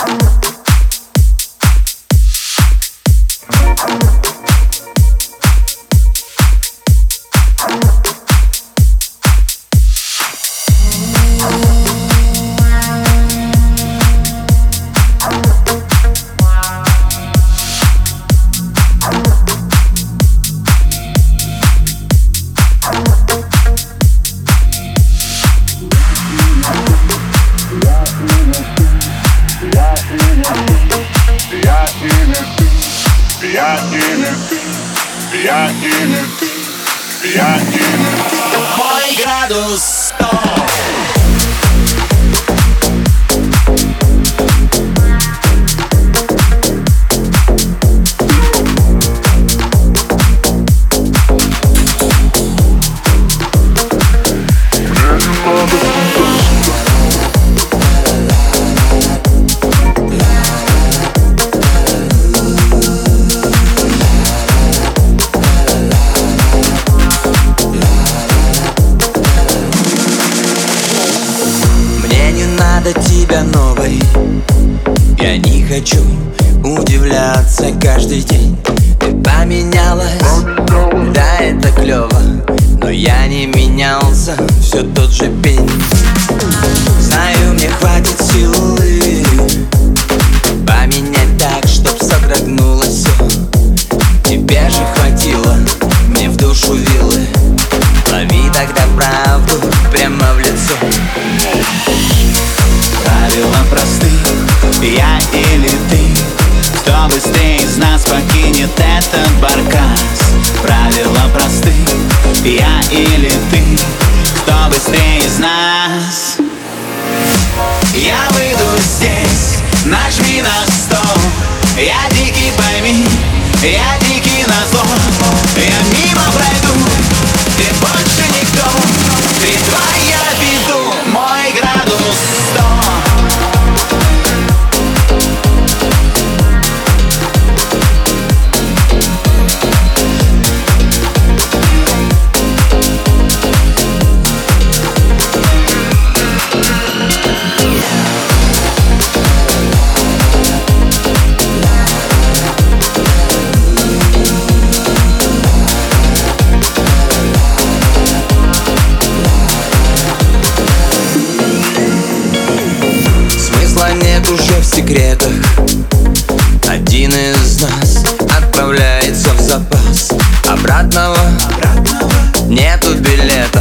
I'm Я или ты, я тебя новой. Я не хочу удивляться каждый день. Ты поменялась, да это клево. Но я не менялся, все тот же пень. Знаю, мне хватит силы Поменять так, чтоб содрогнулось все Тебе же хватило, мне в душу вилы. Лови тогда правду прямо в покинет этот баркас. Правила просты, я или ты. Кто быстрее из нас? Я выйду здесь, нажми на стол Я дикий, пойми, я дикий секретах. Один из нас отправляется в запас. Обратного, нету билета.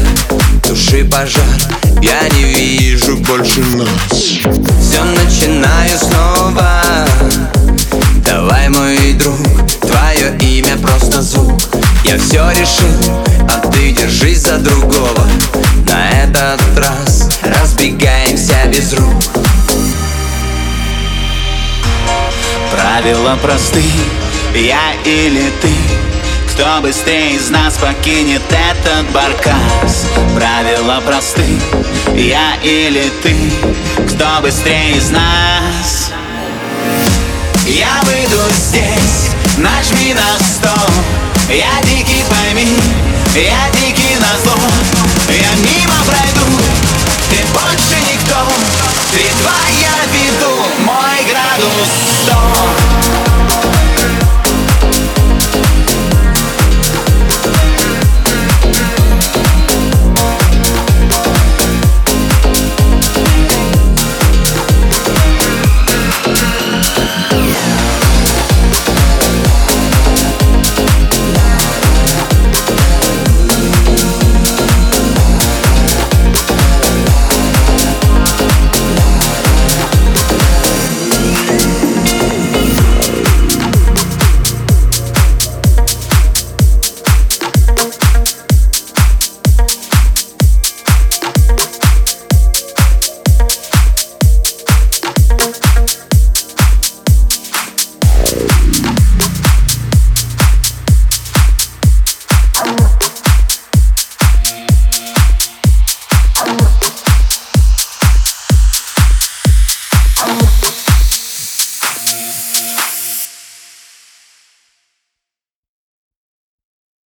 Туши пожар, я не вижу больше нас Все начинаю снова. Давай, мой друг, твое имя просто звук. Я все решил, а ты держись за другого. На этот раз разбегаемся без рук Правила просты, я или ты? Кто быстрее из нас покинет этот баркас? Правила просты, я или ты? Кто быстрее из нас? Я выйду здесь, нажми на стол. Я дикий, пойми, я дикий на зло. Я мимо пройду, ты больше никто. Два я веду, мой градус 100